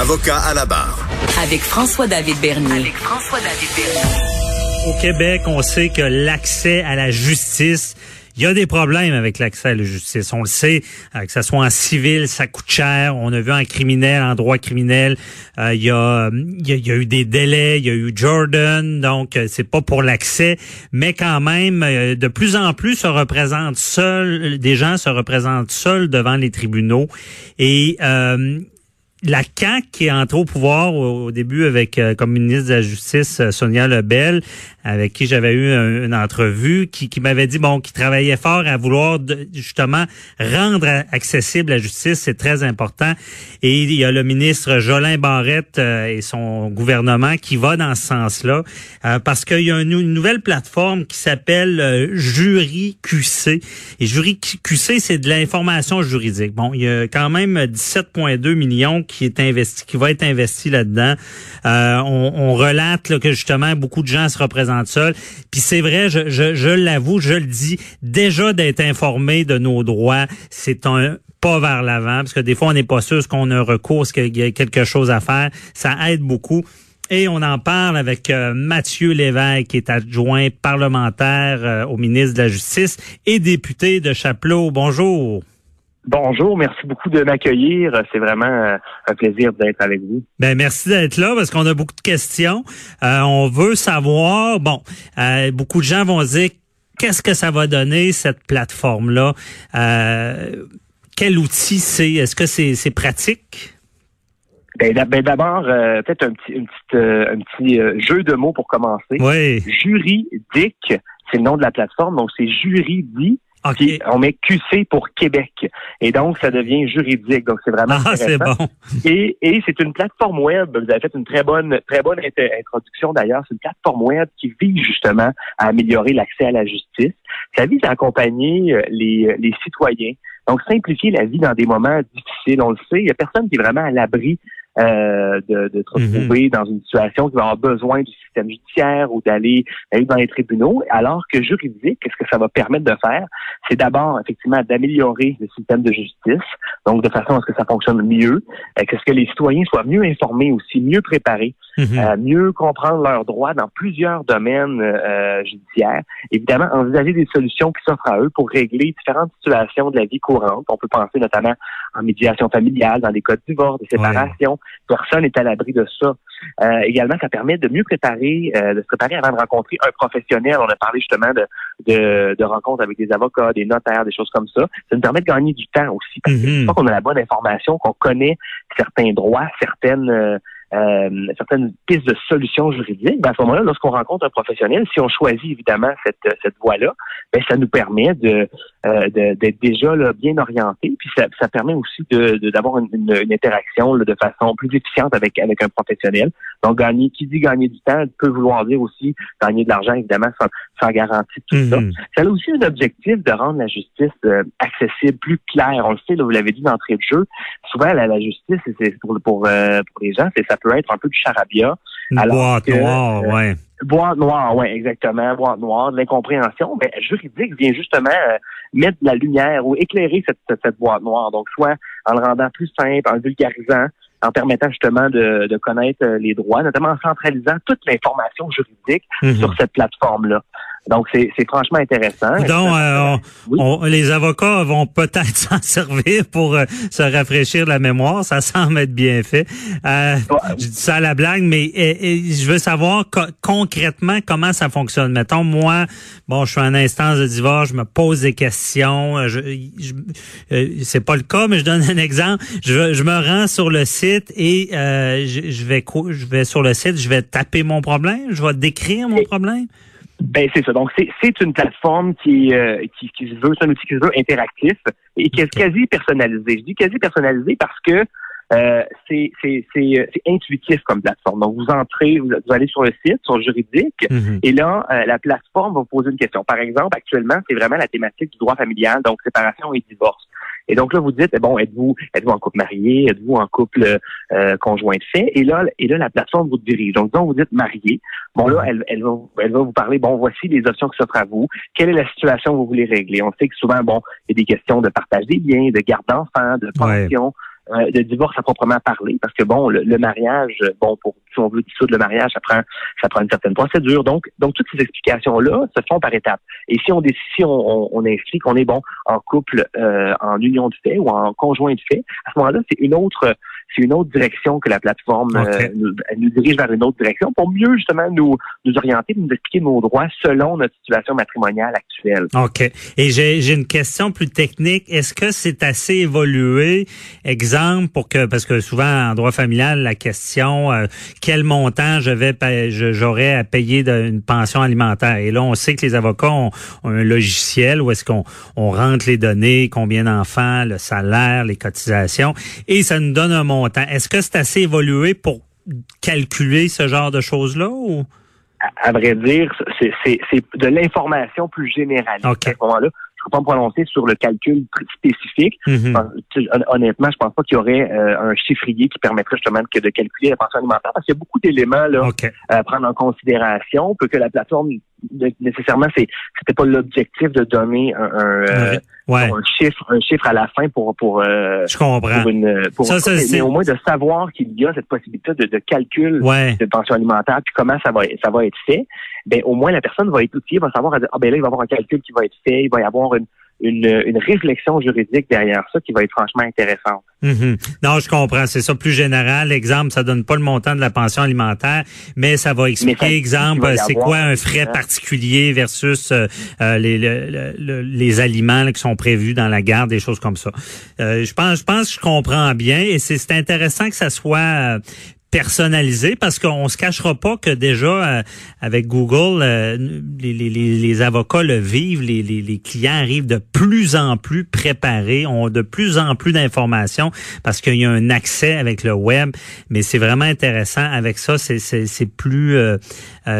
Avocat à la barre. Avec François-David Bernier. Avec François-David Bernier. Au Québec, on sait que l'accès à la justice il y a des problèmes avec l'accès à la justice. On le sait, euh, que ce soit en civil, ça coûte cher. On a vu en criminel, en droit criminel, euh, il, y a, il, y a, eu des délais, il y a eu Jordan, donc euh, c'est pas pour l'accès, mais quand même, de plus en plus se représentent seuls, des gens se représentent seuls devant les tribunaux. Et la CAQ qui est entrée au pouvoir au, début avec comme ministre de la Justice Sonia Lebel avec qui j'avais eu une entrevue, qui, qui m'avait dit bon, qui travaillait fort à vouloir justement rendre accessible la justice, c'est très important. Et il y a le ministre Jolin Barrette euh, et son gouvernement qui va dans ce sens-là, euh, parce qu'il y a une, nouvelle plateforme qui s'appelle euh, Jury QC. Et Jury QC, c'est de l'information juridique. Bon, il y a quand même 17,2 millions qui est investi, qui va être investi là-dedans. on, on relate là, que justement beaucoup de gens se représentent seul. Puis c'est vrai, je, l'avoue, je le dis, déjà d'être informé de nos droits, c'est un pas vers l'avant, parce que des fois, on n'est pas sûr qu'on a recours, ce qu'il y a quelque chose à faire. Ça aide beaucoup. Et on en parle avec euh, Mathieu Lévesque, qui est adjoint parlementaire euh, au ministre de la Justice et député de Chapelot. Bonjour. Bonjour, merci beaucoup de m'accueillir. C'est vraiment euh, un plaisir d'être avec vous. Ben merci d'être là parce qu'on a beaucoup de questions. Euh, on veut savoir, bon, euh, beaucoup de gens vont dire qu'est-ce que ça va donner cette plateforme là. quel outil c'est? Est-ce que c'est pratique? Ben, ben d'abord, peut-être un petit, un petit jeu de mots pour commencer. Oui. Juridique, c'est le nom de la plateforme, donc c'est juridique on met QC pour Québec. Et donc, ça devient juridique. Donc, c'est vraiment ah, c'est bon. Et, et c'est une plateforme web. Vous avez fait une très bonne, très bonne introduction d'ailleurs. C'est une plateforme web qui vise justement à améliorer l'accès à la justice. Ça vise à accompagner euh, les, les citoyens. Donc, simplifier la vie dans des moments difficiles. On le sait, il n'y a personne qui est vraiment à l'abri euh, de, de, te mhm. retrouver dans une situation qui va avoir besoin du système judiciaire ou d'aller dans les tribunaux, alors que juridique, qu'est-ce que ça va permettre de faire? C'est d'abord, effectivement, d'améliorer le système de justice, donc de façon à ce que ça fonctionne mieux, euh, qu'est-ce que les citoyens soient mieux informés aussi, mieux préparés, mhm. euh, mieux comprendre leurs droits dans plusieurs domaines euh, judiciaires. Évidemment, envisager des solutions qui s'offrent à eux pour régler différentes situations de la vie courante. On peut penser notamment en médiation familiale, dans les cas de divorce, de séparation. Personne n'est à l'abri de ça. Euh, également, ça permet de mieux préparer, euh, de se préparer avant de rencontrer un professionnel. On a parlé justement de, de, de rencontres avec des avocats, des notaires, des choses comme ça. Ça nous permet de gagner du temps aussi. Parce que mm qu'on a la bonne information, qu'on connaît certains droits, certaines euh, euh, certaines pistes de solutions juridiques, ben à ce moment-là, lorsqu'on rencontre un professionnel, si on choisit évidemment cette, cette voie-là, ben ça nous permet de euh, d'être déjà là, bien orienté, puis ça, ça permet aussi de d'avoir une, une, interaction là, de façon plus efficiente avec avec un professionnel. Donc gagner, qui dit gagner du temps peut vouloir dire aussi gagner de l'argent évidemment sans, sans garantie tout ça. Mhm. Ça a aussi un objectif de rendre la justice euh, accessible, plus claire. On le sait, là, vous l'avez dit d'entrée de jeu. Souvent la, la justice, c'est pour pour euh, pour les gens, c'est ça peut être un peu du charabia. Une boîte noire, ouais. Boîte noire, oui, exactement, boîte noire, de l'incompréhension, mais juridique vient justement euh, mettre de la lumière ou éclairer cette, cette, boîte noire. Donc, soit en le rendant plus simple, en vulgarisant, en permettant justement de, de connaître euh, les droits, notamment en centralisant toute l'information juridique mhm. sur cette plateforme-là. Donc, c'est franchement intéressant. Donc, euh, les avocats vont peut-être s'en servir pour euh, se rafraîchir la mémoire. Ça semble être bien fait. Euh, Je dis ça à la blague, mais je veux savoir concrètement comment ça fonctionne. Mettons, moi, bon, je suis en instance de divorce, je me pose des questions. Je, c'est pas le cas, mais je donne un exemple. Je, je me rends sur le site et je, je, vais je vais sur le site, je vais taper mon problème, je vais décrire mon problème. Ben c'est ça. Donc c'est une plateforme qui, euh, qui, veut, c'est un outil qui se veut interactif et qui est quasi personnalisé. Je dis quasi personnalisé parce que Euh, c'est intuitif comme plateforme. Donc, vous entrez, vous, allez sur le site, sur le juridique, mhm. et là, euh, la plateforme va vous poser une question. Par exemple, actuellement, c'est vraiment la thématique du droit familial, donc séparation et divorce. Et donc là, vous dites, bon, êtes-vous êtes-vous en couple marié, êtes-vous en couple euh, conjoint de fait? Et là, et là, la plateforme vous dirige. Donc, disons, vous dites marié. Bon, là, elle, elle, va, elle va vous parler, bon, voici les options qui s'offrent à vous. Quelle est la situation que vous voulez régler? On sait que souvent, bon, il y a des questions de partage des biens, de garde d'enfants, de pension. Euh, de divorce à proprement parler, parce que bon, le, mariage, bon, pour si on veut dissoudre le mariage, ça prend ça prend une certaine procédure. Donc, donc toutes ces explications-là se font par étapes. Et si on si on, on, inscrit qu'on est bon en couple, euh, en union de fait ou en conjoint de fait, à ce moment-là, c'est une autre c'est une autre direction que la plateforme euh, nous, elle nous dirige vers une autre direction pour mieux justement nous nous orienter, nous expliquer nos droits selon notre situation matrimoniale actuelle. OK. Et j'ai une question plus technique. Est-ce que c'est assez évolué, exemple, pour que parce que souvent en droit familial, la question euh, quel montant je vais j'aurais à payer d'une pension alimentaire? Et là, on sait que les avocats ont, un logiciel où est-ce qu'on on rentre les données, combien d'enfants, le salaire, les cotisations, et ça nous donne un montant est-ce que c'est assez évolué pour calculer ce genre de choses-là ou? À, vrai dire, c'est de l'information plus générale. À ce moment-là, je ne peux pas me prononcer sur le calcul spécifique. Mm-hmm. Honnêtement, je pense pas qu'il y aurait euh, un chiffrier qui permettrait justement que de calculer la pension alimentaire parce qu'il y a beaucoup d'éléments là à prendre en considération. Peut que la plateforme nécessairement, c'est c'était pas l'objectif de donner un, un, euh, chiffre, un chiffre à la fin pour pour. Euh, Je comprends. Pour une, pour ça, mais au moins de savoir qu'il y a cette possibilité de, de calcul de pension alimentaire, puis comment ça va ça va être fait. Ben au moins la personne va être outillée, va savoir ah ben là il va y avoir un calcul qui va être fait, il va y avoir une une, une réflexion juridique derrière ça qui va être franchement intéressante. Mhm. Non, je comprends. C'est ça plus général. Exemple, ça donne pas le montant de la pension alimentaire, mais ça va expliquer, exemple, c'est quoi un frais particulier versus euh, euh, les, les aliments qui sont prévus dans la garde, des choses comme ça. Euh, je pense, je pense que je comprends bien et c'est intéressant que ça soit personnalisé parce qu'on se cachera pas que déjà euh, avec Google euh, les, les, les, avocats le vivent les, les, clients arrivent de plus en plus préparés ont de plus en plus d'informations parce qu'il y a un accès avec le web. Mais c'est vraiment intéressant. Avec ça c'est c'est plus euh,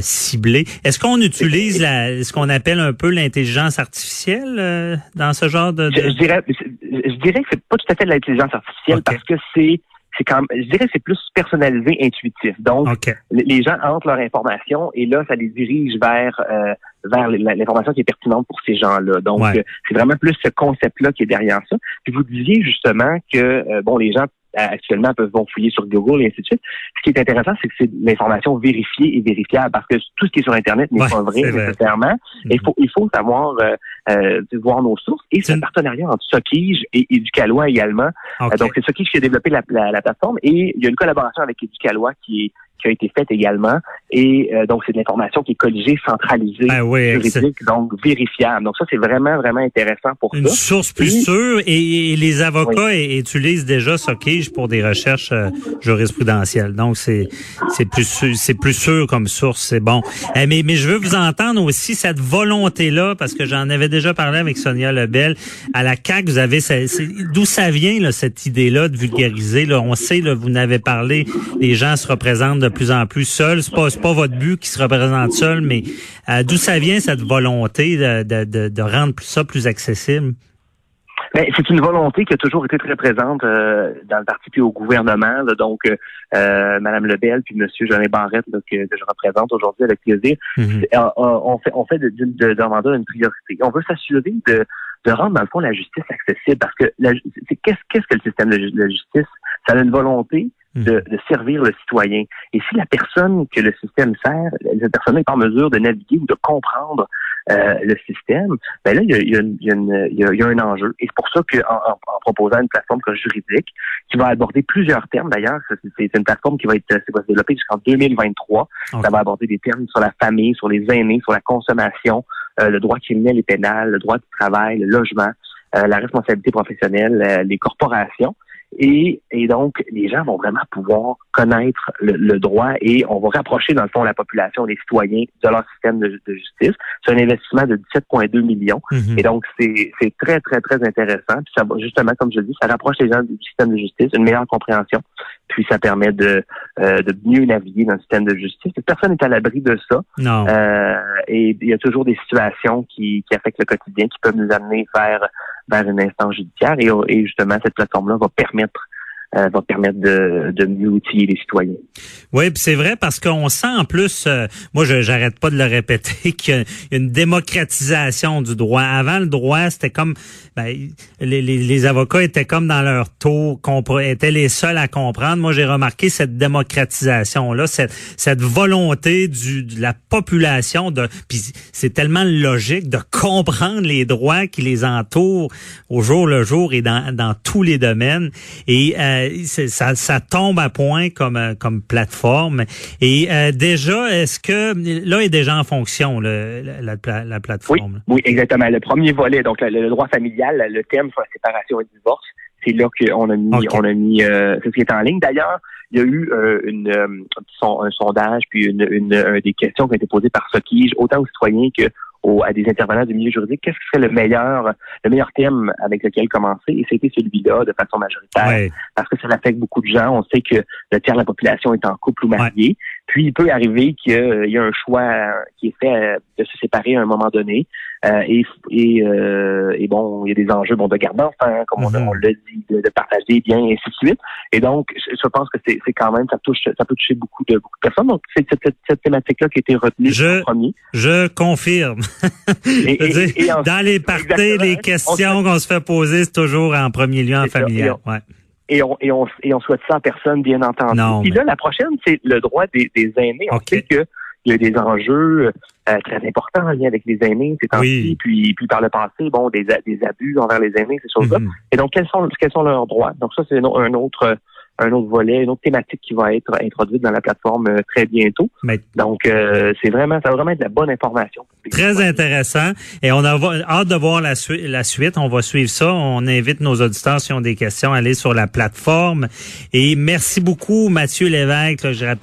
ciblé. Est-ce qu'on utilise la ce qu'on appelle un peu l'intelligence artificielle dans ce genre de, Je, dirais je dirais que c'est pas tout à fait de l'intelligence artificielle parce que c'est c'est quand je dirais c'est plus personnalisé, intuitif. Donc, les gens entrent leur information et là, ça les dirige vers euh, vers l'information qui est pertinente pour ces gens-là. Donc, euh, c'est vraiment plus ce concept-là qui est derrière ça. Puis vous disiez justement que euh, bon, les gens actuellement peuvent vont fouiller sur Google et ainsi de suite. Ce qui est intéressant, c'est que c'est l'information vérifiée et vérifiable parce que tout ce qui est sur Internet n'est pas vrai nécessairement. Mm-hmm. Il faut il faut savoir euh, euh, voir nos sources. Et c'est un partenariat entre Sokige et Éducalois également. Euh, donc c'est Sokige qui a développé la, la, plateforme. Et il y a une collaboration avec Éducalois qui est qui a été faite également. Et euh, donc, c'est de l'information qui est colligée, centralisée, ah juridique, donc vérifiable. Donc ça, c'est vraiment, vraiment intéressant pour Une source plus sûre et, les avocats utilisent déjà Sockage pour des recherches euh, jurisprudentielles. Donc, c'est c'est plus c'est plus sûr comme source, c'est bon. Eh, mais, mais je veux vous entendre aussi cette volonté-là, parce que j'en avais déjà parlé avec Sonia Lebel. À la CAQ, vous avez d'où ça vient là, cette idée-là de vulgariser? Là, on sait, là, vous n'avez parlé, les gens se représentent de plus en plus seuls. C'est pas, pas votre but qui se représente seul, mais euh, d'où ça vient cette volonté de, de, de, rendre ça plus accessible? Ben, c'est une volonté qui a toujours été très présente euh, dans le parti puis au gouvernement. donc, euh, euh, Madame Lebel puis Monsieur Jean Barrette que, je représente aujourd'hui avec plaisir, mm-hmm. on fait on fait de, de, de, une priorité. On veut s'assurer de, de rendre dans le fond la justice accessible parce que qu'est-ce qu'est-ce que le système de justice Ça a une volonté de, mhm. de, servir le citoyen. Et si la personne que le système sert, cette personne n'est pas en mesure de naviguer ou de comprendre euh, le système, ben là, il y a, il y a, il y a, il y a un enjeu. Et c'est pour ça qu'en en, en, proposant une plateforme comme juridique, qui va aborder plusieurs termes, d'ailleurs, c'est une plateforme qui va être va se développer jusqu'en 2023. Ça va aborder des termes sur la famille, sur les aînés, sur la consommation, euh, le droit criminel et pénal, le droit du travail, le logement, euh, la responsabilité professionnelle, euh, les corporations. Et, et donc, les gens vont vraiment pouvoir connaître le, droit et on va rapprocher, dans le fond, la population, les citoyens de leur système de, justice. C'est un investissement de 17,2 millions. Mhm. Et donc, c'est très, très, très intéressant. Puis ça va, justement, comme je dis, ça rapproche les gens du système de justice, une meilleure compréhension. Puis ça permet de, euh, de mieux naviguer dans le système de justice. Personne n'est à l'abri de ça. Non. Euh, et il y a toujours des situations qui, qui affectent le quotidien, qui peuvent nous amener vers vers une instance judiciaire et, et justement cette plateforme-là va permettre euh, va permettre de, de mieux outiller les citoyens. Oui, puis c'est vrai parce qu'on sent en plus, euh, moi j'arrête pas de le répéter, qu'il y a une démocratisation du droit. Avant le droit, c'était comme ben, les, les, les, avocats étaient comme dans leur tour, étaient les seuls à comprendre. Moi j'ai remarqué cette démocratisation là, cette, cette volonté du, de la population de, puis c'est tellement logique de comprendre les droits qui les entourent au jour le jour et dans, dans tous les domaines. Et euh, ça, ça, tombe à point comme euh, comme plateforme. Et euh, déjà, est-ce que là est déjà en fonction le, la, la, plateforme? Oui, oui, exactement. Le premier volet, donc le, droit familial, le thème sur la séparation et le divorce, c'est là qu'on a mis, on a mis, euh, c'est ce qui est en ligne. D'ailleurs, il y a eu une, un sondage puis une, une, des questions qui ont été posées par Sokige, autant aux citoyens que à des intervenants du milieu juridique, qu'est-ce qui serait le meilleur, le meilleur thème avec lequel commencer? Et c'était celui-là de façon majoritaire. Parce que ça affecte beaucoup de gens. On sait que le tiers de la population est en couple ou marié. Puis il peut arriver qu'il y, ait un choix qui est fait de se séparer à un moment donné. Euh, et, et, euh, et, bon, il y a des enjeux bon, de garde d'enfants, comme on, mhm. l'a dit, de, partager bien, et ainsi de suite. Et donc, je, pense que c'est quand même, ça touche, ça peut toucher beaucoup de, beaucoup de personnes. Donc, c'est cette, cette, thématique-là qui a été retenue je, en premier. Je confirme. et, dans les parties, les questions qu'on se fait poser, c'est toujours en premier lieu en familial. Ouais et on, et, on, et on souhaite ça à personne, bien entendu. Non, Puis là, la prochaine, c'est le droit des, des aînés. On sait qu'il y a des enjeux euh, très importants en lien avec les aînés c'est oui. puis, puis par le passé, bon, des, des abus envers les aînés, ces choses-là. Mhm. Et donc, quels sont, quels sont leurs droits? Donc ça, c'est un autre un autre volet, une autre thématique qui va être introduite dans la plateforme euh, très bientôt. Donc, euh, c'est vraiment, ça va vraiment être de la bonne information. Très intéressant. Et on a hâte de voir la, la suite. On va suivre ça. On invite nos auditeurs, si ont des questions, à aller sur la plateforme. Et merci beaucoup, Mathieu Lévesque. je rappelle